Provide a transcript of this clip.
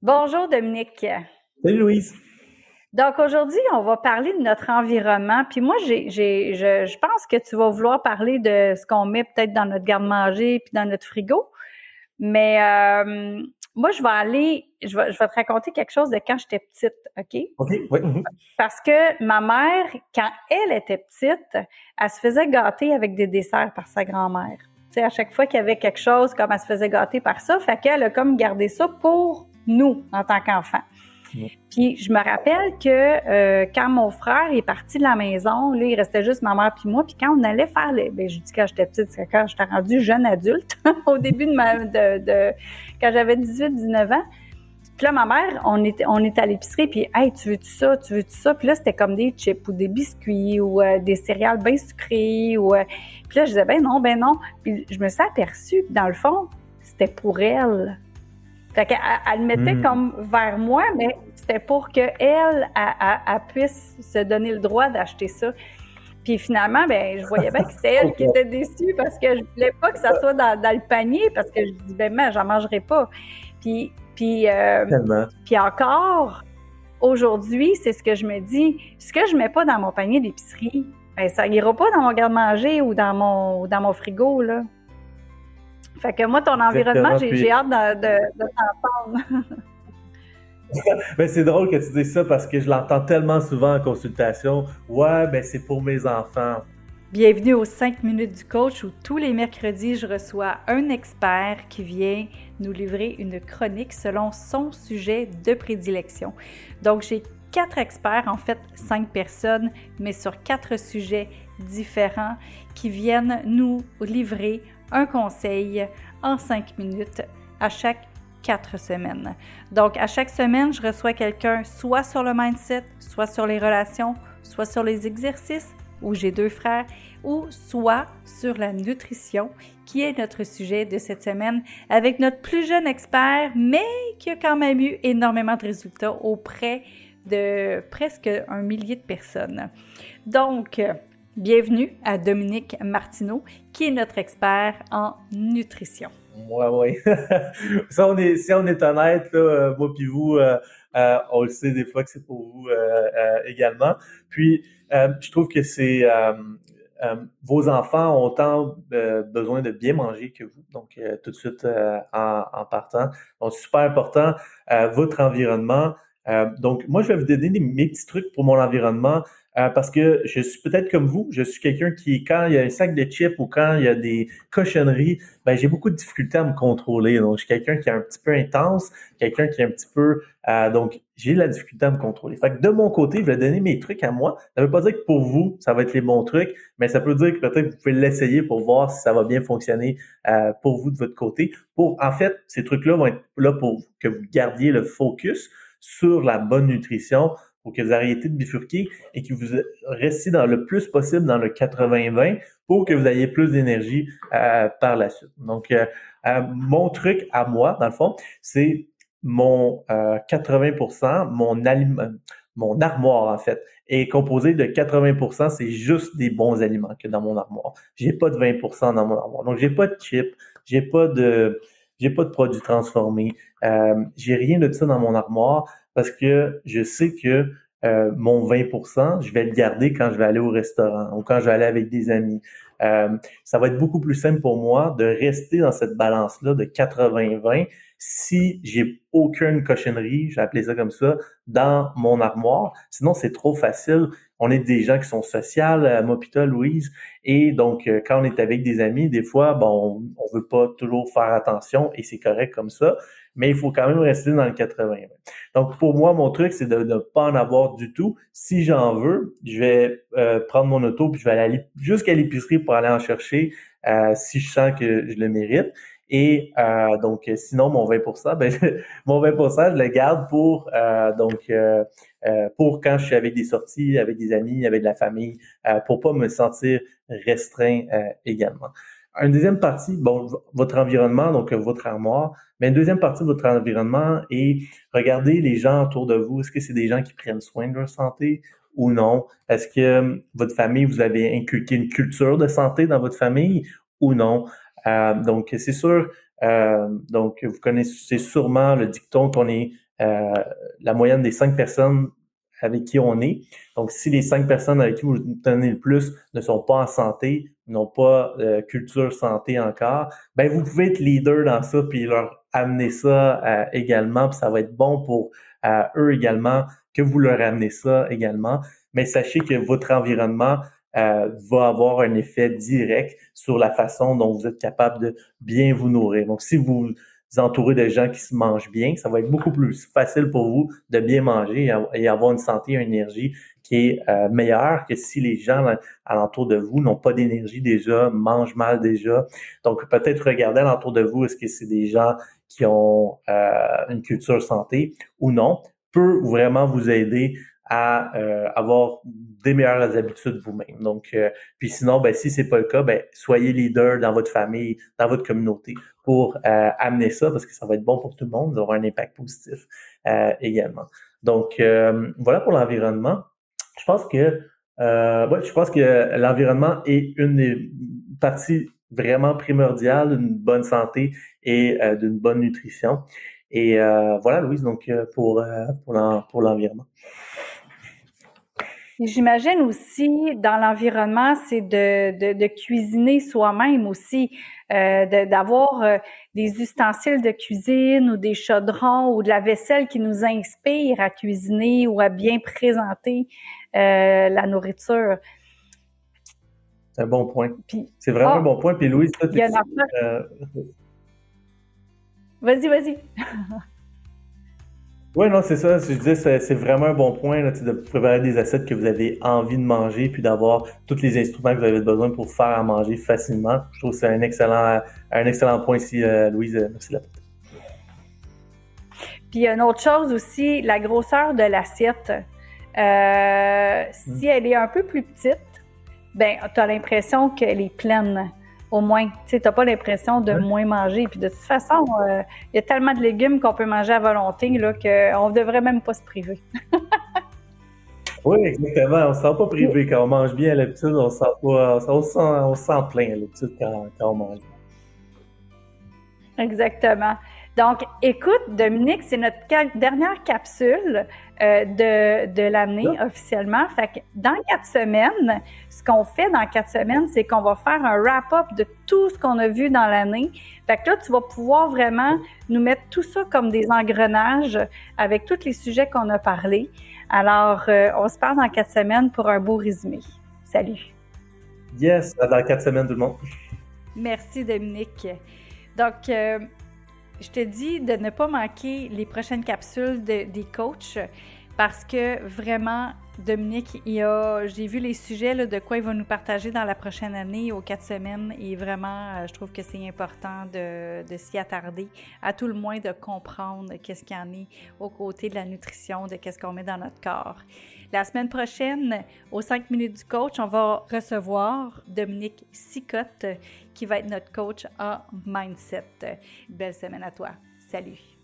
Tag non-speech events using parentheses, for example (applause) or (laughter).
Bonjour Dominique. Salut Louise. Donc aujourd'hui, on va parler de notre environnement. Puis moi, j'ai, j'ai, je, je pense que tu vas vouloir parler de ce qu'on met peut-être dans notre garde-manger puis dans notre frigo. Mais euh, moi, je vais aller, je vais, je vais te raconter quelque chose de quand j'étais petite, OK? OK, oui. mhm. Parce que ma mère, quand elle était petite, elle se faisait gâter avec des desserts par sa grand-mère. Tu sais, à chaque fois qu'il y avait quelque chose, comme elle se faisait gâter par ça, fait qu'elle a comme gardé ça pour nous, en tant qu'enfants. Puis je me rappelle que euh, quand mon frère est parti de la maison, là, il restait juste ma mère puis moi. Puis quand on allait faire les... Ben, je dis quand j'étais petite, c'est quand j'étais rendue jeune adulte, (laughs) au début de ma... De, de- quand j'avais 18-19 ans. Puis là, ma mère, on est, on est à l'épicerie, puis « Hey, tu veux-tu ça? Tu veux-tu ça? » Puis là, c'était comme des chips ou des biscuits ou euh, des céréales bien sucrées. Ou, euh, Puis là, je disais « Ben non, ben non. » Puis je me suis aperçue que dans le fond, c'était pour elle. Fait qu'elle elle le mettait Mm. comme vers moi, mais c'était pour qu'elle elle, elle, elle puisse se donner le droit d'acheter ça. Puis finalement, ben, je voyais bien que c'était elle qui (laughs) était déçue parce que je voulais pas que ça soit dans, dans le panier parce que je dis, ben, mais j'en mangerai pas. Puis, puis, euh, puis encore, aujourd'hui, c'est ce que je me dis. Ce que je mets pas dans mon panier d'épicerie, ben, ça ira pas dans mon garde-manger ou dans mon, dans mon frigo, là. Fait que moi, ton environnement, j'ai hâte de, de, de t'entendre. (laughs) Ben, c'est drôle que tu dises ça parce que je l'entends tellement souvent en consultation. Ouais, ben c'est pour mes enfants. Bienvenue aux 5 minutes du coach où tous les mercredis, je reçois un expert qui vient nous livrer une chronique selon son sujet de prédilection. Donc, j'ai quatre experts, en fait cinq personnes, mais sur quatre sujets différents qui viennent nous livrer un conseil en cinq minutes à chaque quatre semaines. Donc, à chaque semaine, je reçois quelqu'un soit sur le mindset, soit sur les relations, soit sur les exercices, où j'ai deux frères, ou soit sur la nutrition, qui est notre sujet de cette semaine, avec notre plus jeune expert, mais qui a quand même eu énormément de résultats auprès de presque un millier de personnes. Donc, bienvenue à Dominique Martineau, qui est notre expert en nutrition. Ouais, ouais. (laughs) si, on est, si on est honnête, euh, moi puis vous, euh, euh, on le sait des fois que c'est pour vous également. Puis, je trouve que c'est vos enfants ont autant besoin de bien manger que vous. Donc, tout de suite en, partant. Donc, super important, votre environnement. Donc, moi, je vais vous donner mes petits trucs pour mon environnement. Euh, parce que je suis peut-être comme vous, je suis quelqu'un qui, quand il y a un sac de chips ou quand il y a des cochonneries, ben, j'ai beaucoup de difficultés à me contrôler. Donc, je suis quelqu'un qui est un petit peu intense, quelqu'un qui est un petit peu... euh, donc, j'ai la difficulté à me contrôler. Fait que de mon côté, je vais donner mes trucs à moi. Ça veut pas dire que pour vous, ça va être les bons trucs, mais ça peut dire que peut-être vous pouvez l'essayer pour voir si ça va bien fonctionner euh, pour vous de votre côté. Pour, en fait, ces trucs-là vont être là pour que vous gardiez le focus sur la bonne nutrition, pour que vous arrêtiez de bifurquer et que vous restiez dans le plus possible dans le 80-20 pour que vous ayez plus d'énergie euh, par la suite. Donc, euh, euh, mon truc à moi, dans le fond, c'est mon euh, 80%, mon aliment, mon armoire en fait, est composé de 80%, c'est juste des bons aliments que dans mon armoire. J'ai pas de 20% dans mon armoire. Donc, j'ai pas de chips, j'ai pas de j'ai pas de produits transformés, euh, j'ai rien de ça dans mon armoire parce que je sais que euh, mon 20%, je vais le garder quand je vais aller au restaurant ou quand je vais aller avec des amis. Euh, ça va être beaucoup plus simple pour moi de rester dans cette balance-là de 80-20 si j'ai aucune cochonnerie, je vais appeler ça comme ça, dans mon armoire. Sinon, c'est trop facile. On est des gens qui sont sociales, euh, toi, Louise, et donc euh, quand on est avec des amis, des fois, bon, on, veut pas toujours faire attention et c'est correct comme ça, mais il faut quand même rester dans le 80. Donc pour moi, mon truc, c'est de ne pas en avoir du tout. Si j'en veux, je vais euh, prendre mon auto puis je vais aller jusqu'à l'épicerie pour aller en chercher si je sens que je le mérite. Et euh, donc, sinon, mon 20%, (laughs) ben, mon 20%, je le garde pour euh, donc euh, euh, pour quand je suis avec des sorties, avec des amis, avec de la famille, euh, pour pas me sentir restreint euh, également. Une deuxième partie, bon, votre environnement, donc votre armoire, mais une deuxième partie de votre environnement est regarder les gens autour de vous. Est-ce que c'est des gens qui prennent soin de leur santé ou non? Est-ce que votre famille, vous avez inculqué une culture de santé dans votre famille ou non? Euh, donc, c'est sûr, euh, donc vous connaissez sûrement le dicton qu'on est la moyenne des cinq personnes avec qui on est. Donc, si les cinq personnes avec qui vous tenez le plus ne sont pas en santé, n'ont pas euh, culture santé encore, ben vous pouvez être leader dans ça puis leur amener ça euh, également, puis ça va être bon pour euh, eux également que vous leur amenez ça également. Mais sachez que votre environnement va avoir un effet direct sur la façon dont vous êtes capable de bien vous nourrir. Donc, si vous vous entourez de gens qui se mangent bien, ça va être beaucoup plus facile pour vous de bien manger et avoir une santé, une énergie qui est euh, meilleure que si les gens alentour de vous n'ont pas d'énergie déjà, mangent mal déjà. Donc peut-être regarder alentour de vous, est-ce que c'est des gens qui ont euh, une culture santé ou non, peut vraiment vous aider à euh, avoir des meilleures habitudes vous-même. Donc, euh, puis sinon, ben, si c'est pas le cas, ben, soyez leader dans votre famille, dans votre communauté pour euh, amener ça parce que ça va être bon pour tout le monde, ça aura un impact positif également. Donc, voilà pour l'environnement. Je pense que ouais, je pense que l'environnement est une des parties vraiment primordiales d'une bonne santé et d'une bonne nutrition. Et voilà, Louise, donc pour pour l'environnement. J'imagine aussi dans l'environnement, c'est de, de, cuisiner soi-même aussi, euh, d'avoir euh, des ustensiles de cuisine ou des chaudrons ou de la vaisselle qui nous inspire à cuisiner ou à bien présenter euh, la nourriture. C'est un bon point. C'est vraiment un ah! bon point. Puis Louise, toi, tu Vas-y, vas-y. (laughs) Oui, non, c'est ça. Je disais, c'est vraiment un bon point là, de préparer des assiettes que vous avez envie de manger, puis d'avoir tous les instruments que vous avez besoin pour faire à manger facilement. Je trouve que c'est un excellent, un excellent point ici, euh, Louise. Euh, merci la Puis une autre chose aussi, la grosseur de l'assiette. Euh, si mm. elle est un peu plus petite, ben, tu as l'impression qu'elle est pleine au moins. Tu sais, pas l'impression de moins manger. Puis de toute façon, euh, il y a tellement de légumes qu'on peut manger à volonté là, qu'on ne devrait même pas se priver. oui, exactement. On ne se sent pas privé quand on mange bien à l'habitude. On, sent pas, on, sent, on sent plein à l'habitude quand, quand on mange. Exactement. Donc, écoute, Dominique, c'est notre dernière capsule euh, de, de l'année officiellement. Fait que dans quatre semaines, ce qu'on fait dans quatre semaines, c'est qu'on va faire un wrap-up de tout ce qu'on a vu dans l'année. Fait que là, tu vas pouvoir vraiment nous mettre tout ça comme des engrenages avec tous les sujets qu'on a parlé. Alors, euh, on se parle dans quatre semaines pour un beau résumé. Salut. Yes, dans quatre semaines, tout le monde. Merci, Dominique. Donc, euh, je te dis de ne pas manquer les prochaines capsules des coachs parce que vraiment, Dominique, j'ai vu les sujets de quoi il va nous partager dans la prochaine année aux quatre semaines et vraiment, euh, je trouve que c'est important de, s'y attarder, à tout le moins de comprendre qu'est-ce qu'il y en est aux côtés de la nutrition, de qu'est-ce qu'on met dans notre corps. La semaine prochaine, aux 5 minutes du coach, on va recevoir Dominique Sicotte, qui va être notre coach en mindset. Belle semaine à toi. Salut!